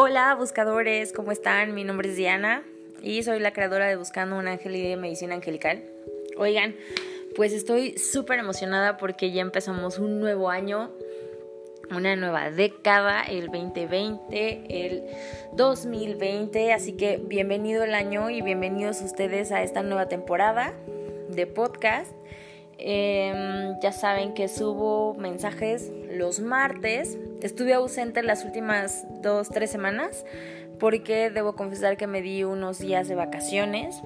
Hola buscadores, ¿cómo están? Mi nombre es Diana y soy la creadora de Buscando un Ángel y de Medicina Angelical. Oigan, pues estoy súper emocionada porque ya empezamos un nuevo año, una nueva década, el 2020, el 2020, así que bienvenido el año y bienvenidos ustedes a esta nueva temporada de podcast. Em, ya saben que subo mensajes los martes. Estuve ausente las últimas dos, tres semanas porque debo confesar que me di unos días de vacaciones.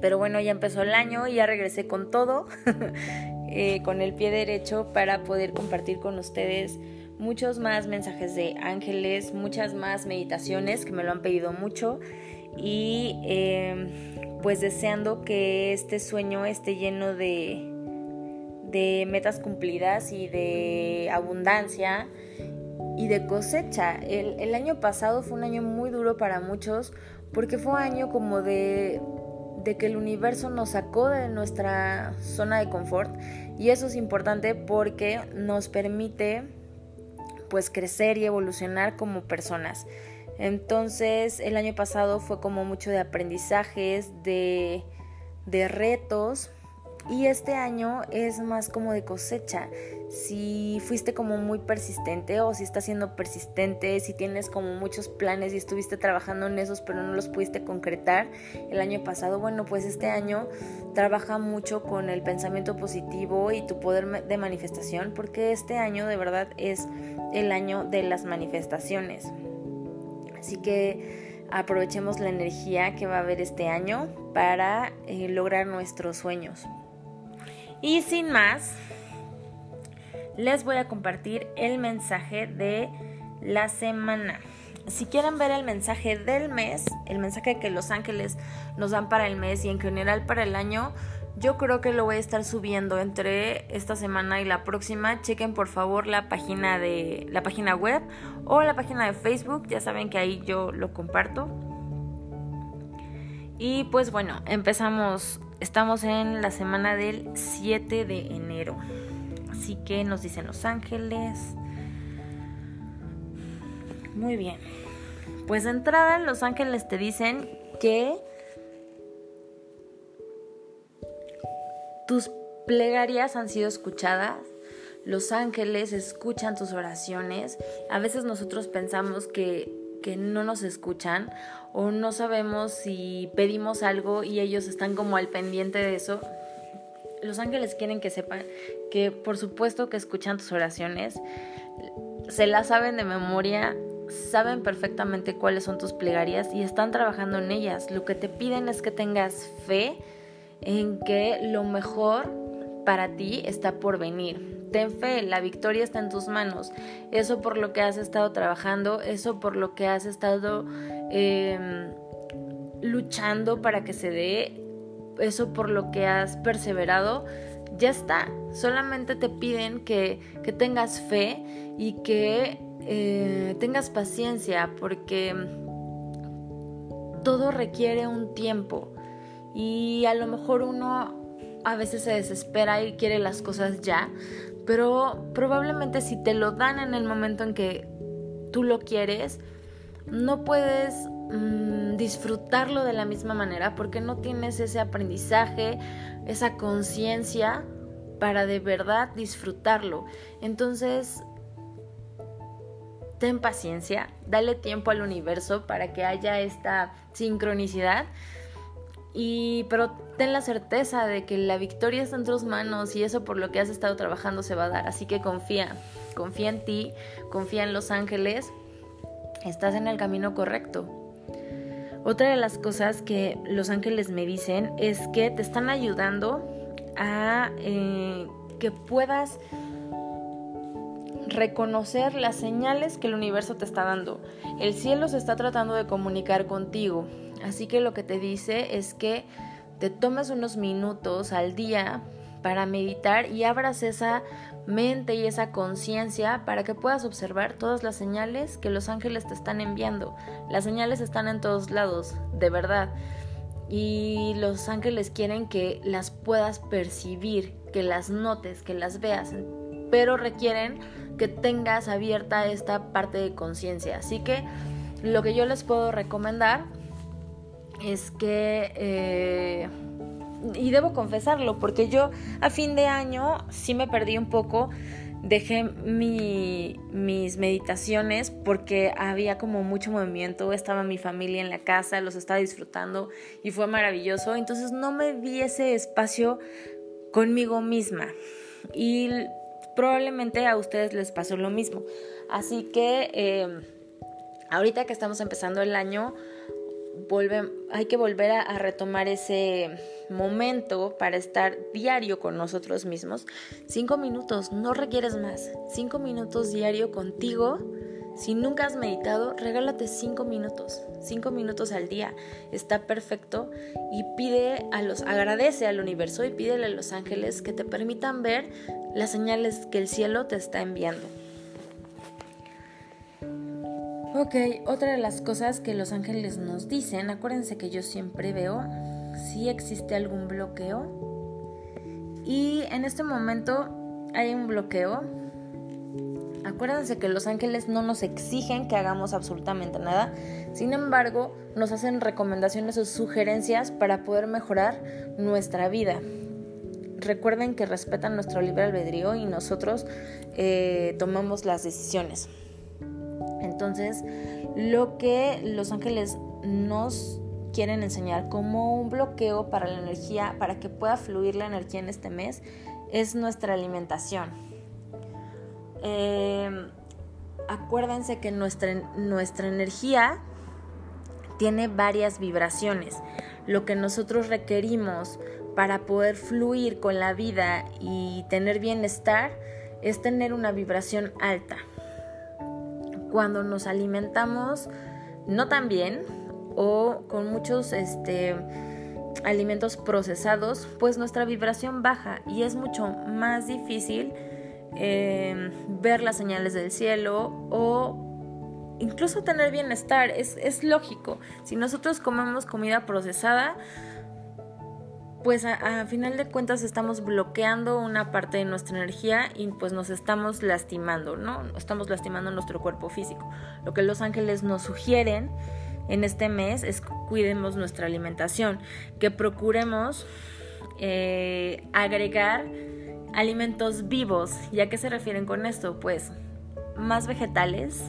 Pero bueno, ya empezó el año y ya regresé con todo, eh, con el pie derecho para poder compartir con ustedes muchos más mensajes de ángeles, muchas más meditaciones que me lo han pedido mucho y em, pues deseando que este sueño esté lleno de, de metas cumplidas y de abundancia y de cosecha. El, el, año pasado fue un año muy duro para muchos porque fue un año como de, de que el universo nos sacó de nuestra zona de confort y eso es importante porque nos permite pues crecer y evolucionar como personas. Entonces el año pasado fue como mucho de aprendizajes, de, de retos y este año es más como de cosecha. Si fuiste como muy persistente o si estás siendo persistente, si tienes como muchos planes y estuviste trabajando en esos pero no los pudiste concretar el año pasado, bueno, pues este año trabaja mucho con el pensamiento positivo y tu poder de manifestación porque este año de verdad es el año de las manifestaciones. Así que aprovechemos la energía que va a haber este año para eh, lograr nuestros sueños. Y sin más, les voy a compartir el mensaje de la semana. Si quieren ver el mensaje del mes, el mensaje que los ángeles nos dan para el mes y en general para el año, yo creo que lo voy a estar subiendo entre esta semana y la próxima. Chequen por favor la página de la página web o la página de Facebook, ya saben que ahí yo lo comparto. Y pues bueno, empezamos Estamos en la semana del 7 de enero. Así que nos dicen Los Ángeles. Muy bien. Pues de entrada Los Ángeles te dicen que tus plegarias han sido escuchadas. Los ángeles escuchan tus oraciones. A veces nosotros pensamos que que no nos escuchan o no sabemos si pedimos algo y ellos están como al pendiente de eso. Los ángeles quieren que sepan que por supuesto que escuchan tus oraciones, se las saben de memoria, saben perfectamente cuáles son tus plegarias y están trabajando en ellas. Lo que te piden es que tengas fe en que lo mejor para ti está por venir ten fe, la victoria está en tus manos. Eso por lo que has estado trabajando, eso por lo que has estado em, luchando para que se dé, eso por lo que has perseverado, ya está. Solamente te piden que, tengas fe y que eh, tengas paciencia porque todo requiere un tiempo y a lo mejor uno a veces se desespera y quiere las cosas ya, pero probablemente si te lo dan en el momento en que tú lo quieres, no puedes mm, disfrutarlo de la misma manera porque no tienes ese aprendizaje, esa conciencia para de verdad disfrutarlo. Entonces, ten paciencia, dale tiempo al universo para que haya esta sincronicidad y, pero ten la certeza de que la victoria está en tus manos y eso por lo que has estado trabajando se va a dar. Así que confía, confía en ti, confía en los ángeles, estás en el camino correcto. Otra de las cosas que los ángeles me dicen es que te están ayudando a eh, que puedas reconocer las señales que el universo te está dando. El cielo se está tratando de comunicar contigo. Así que lo que te dice es que te tomes unos minutos al día para meditar y abras esa mente y esa conciencia para que puedas observar todas las señales que los ángeles te están enviando. Las señales están en todos lados, de verdad. Y los ángeles quieren que las puedas percibir, que las notes, que las veas, pero requieren que tengas abierta esta parte de conciencia. Así que lo que yo les puedo recomendar es que, eh, y debo confesarlo, porque yo a fin de año sí me perdí un poco, dejé mis meditaciones porque había como mucho movimiento, estaba mi familia en la casa, los estaba disfrutando y fue maravilloso, entonces no me di ese espacio conmigo misma y probablemente a ustedes les pasó lo mismo. Así que eh, ahorita que estamos empezando el año, hay que volver a, retomar ese momento para estar diario con nosotros mismos. Cinco minutos, no requieres más. Cinco minutos diario contigo. Si nunca has meditado, regálate cinco minutos. Cinco minutos al día. Está perfecto. Y pide a los, agradece al universo y pídele a los ángeles que te permitan ver las señales que el cielo te está enviando. Ok, otra de las cosas que los ángeles nos dicen, acuérdense que yo siempre veo si existe algún bloqueo. Y en este momento hay un bloqueo. Acuérdense que los ángeles no nos exigen que hagamos absolutamente nada. Sin embargo, nos hacen recomendaciones o sugerencias para poder mejorar nuestra vida. Recuerden que respetan nuestro libre albedrío y nosotros eh, tomamos las decisiones. Entonces, lo que los ángeles nos quieren enseñar como un bloqueo para la energía, para que pueda fluir la energía en este mes, es nuestra alimentación. Em, acuérdense que nuestra, nuestra energía tiene varias vibraciones. Lo que nosotros requerimos para poder fluir con la vida y tener bienestar es tener una vibración alta cuando nos alimentamos no tan bien o con muchos este, alimentos procesados, pues nuestra vibración baja y es mucho más difícil em, ver las señales del cielo o incluso tener bienestar. Es, es lógico. Si nosotros comemos comida procesada, pues a, final de cuentas estamos bloqueando una parte de nuestra energía y pues nos estamos lastimando, ¿no? Estamos lastimando nuestro cuerpo físico. Lo que los ángeles nos sugieren en este mes es que cuidemos nuestra alimentación, que procuremos eh, agregar alimentos vivos. ¿Y a qué se refieren con esto? Pues más vegetales,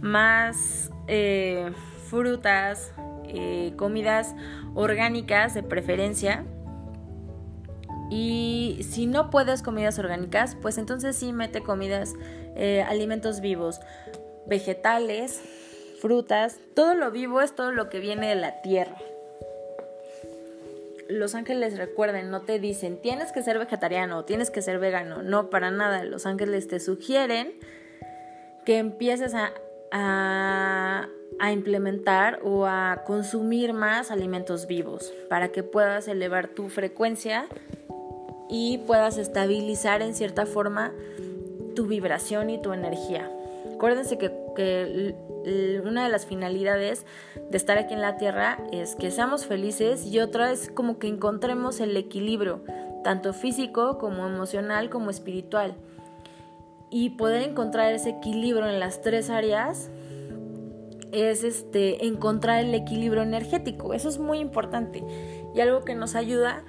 más eh, frutas, eh, comidas orgánicas de preferencia. Y si no puedes comidas orgánicas, pues entonces sí mete comidas, eh, alimentos vivos, vegetales, frutas. Todo lo vivo es todo lo que viene de la tierra. Los ángeles recuerden, no te dicen tienes que ser vegetariano, tienes que ser vegano. No, para nada. Los ángeles te sugieren que empieces a, a, a implementar o a consumir más alimentos vivos para que puedas elevar tu frecuencia y puedas estabilizar en cierta forma tu vibración y tu energía. Acuérdense que, una de las finalidades de estar aquí en la Tierra es que seamos felices y otra es como que encontremos el equilibrio, tanto físico como emocional como espiritual. Y poder encontrar ese equilibrio en las tres áreas es este, encontrar el equilibrio energético. Eso es muy importante. Y algo que nos ayuda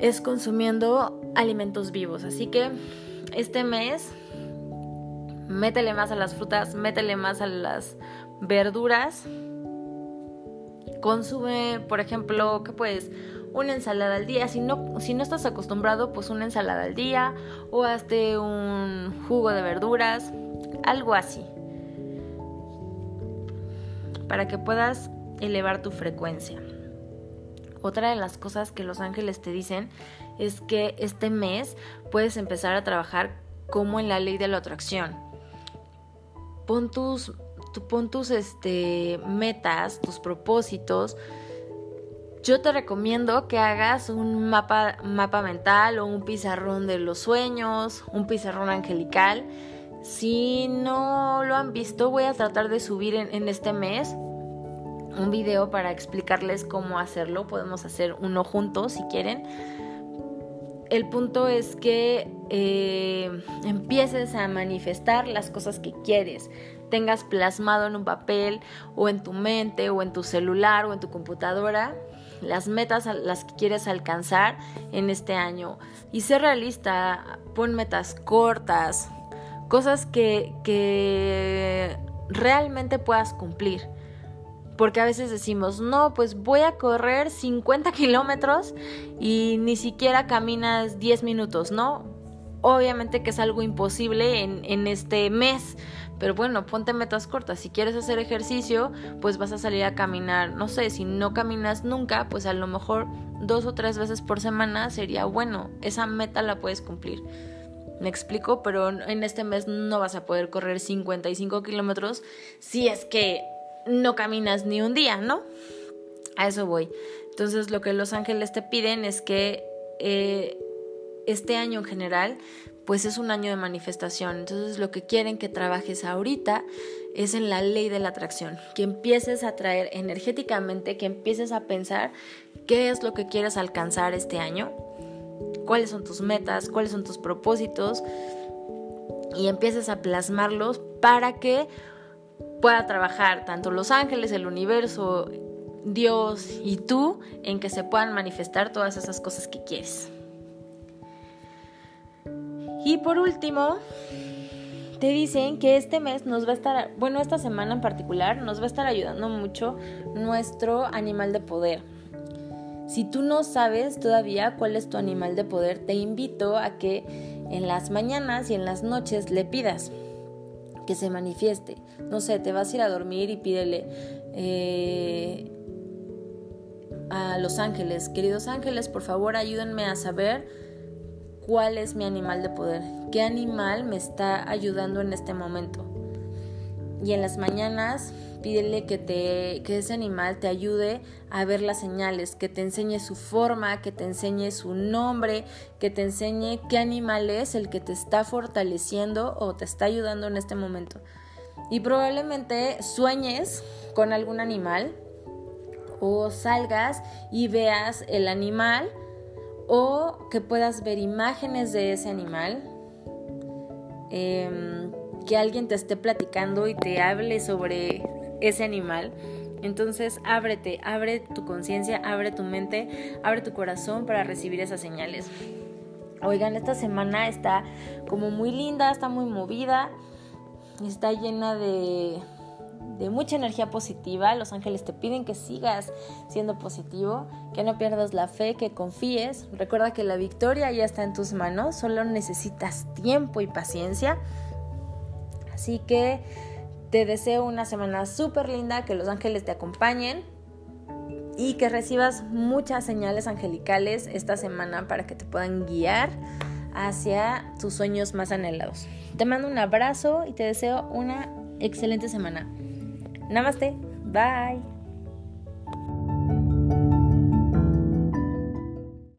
es consumiendo alimentos vivos. Así que este mes, métele más a las frutas, métele más a las verduras. Consume, por ejemplo, que puedes una ensalada al día. Si no, si no estás acostumbrado, pues una ensalada al día o hazte un jugo de verduras, algo así para que puedas elevar tu frecuencia. Otra de las cosas que los ángeles te dicen es que este mes puedes empezar a trabajar como en la ley de la atracción. Pon tus, pon tus este, metas, tus propósitos. Yo te recomiendo que hagas un mapa, mapa mental o un pizarrón de los sueños, un pizarrón angelical si no lo han visto, voy a tratar de subir en, este mes un video para explicarles cómo hacerlo. Podemos hacer uno juntos si quieren. El punto es que eh, empieces a manifestar las cosas que quieres. tengas plasmado en un papel o en tu mente o en tu celular o en tu computadora las metas a las que quieres alcanzar en este año. Y ser realista, pon metas cortas, cosas que realmente puedas cumplir. Porque a veces decimos, no, pues voy a correr 50 kilómetros y ni siquiera caminas 10 minutos, ¿no? Obviamente que es algo imposible en, en este mes, pero bueno, ponte metas cortas. Si quieres hacer ejercicio, pues vas a salir a caminar. No sé, si no caminas nunca, pues a lo mejor dos o tres veces por semana sería bueno. Esa meta la puedes cumplir. Me explico, pero en este mes no vas a poder correr 55 kilómetros si es que no caminas ni un día, ¿no? A eso voy. Entonces lo que los ángeles te piden es que eh, este año en general pues es un año de manifestación. Entonces lo que quieren que trabajes ahorita es en la ley de la atracción, que empieces a traer energéticamente, que empieces a pensar qué es lo que quieres alcanzar este año, cuáles son tus metas, cuáles son tus propósitos y empieces a plasmarlos para que pueda trabajar tanto los ángeles, el universo, Dios y tú en que se puedan manifestar todas esas cosas que quieres. Y por último, te dicen que este mes nos va a estar, bueno, esta semana en particular, nos va a estar ayudando mucho nuestro animal de poder. Si tú no sabes todavía cuál es tu animal de poder, te invito a que en las mañanas y en las noches le pidas que se manifieste. No sé, te vas a ir a dormir y pídele eh, a los ángeles, queridos ángeles, por favor ayúdenme a saber cuál es mi animal de poder, qué animal me está ayudando en este momento. Y en las mañanas pídele que, te, que ese animal te ayude a ver las señales, que te enseñe su forma, que te enseñe su nombre, que te enseñe qué animal es el que te está fortaleciendo o te está ayudando en este momento. Y probablemente sueñes con algún animal o salgas y veas el animal o que puedas ver imágenes de ese animal, em, que alguien te esté platicando y te hable sobre ese animal. Entonces ábrete, abre tu conciencia, abre tu mente, abre tu corazón para recibir esas señales. Oigan, esta semana está como muy linda, está muy movida, está llena de de mucha energía positiva. Los ángeles te piden que sigas siendo positivo, que no pierdas la fe, que confíes. Recuerda que la victoria ya está en tus manos, solo necesitas tiempo y paciencia. Así que te deseo una semana súper linda, que los ángeles te acompañen y que recibas muchas señales angelicales esta semana para que te puedan guiar hacia tus sueños más anhelados. Te mando un abrazo y te deseo una excelente semana. Namaste. Bye.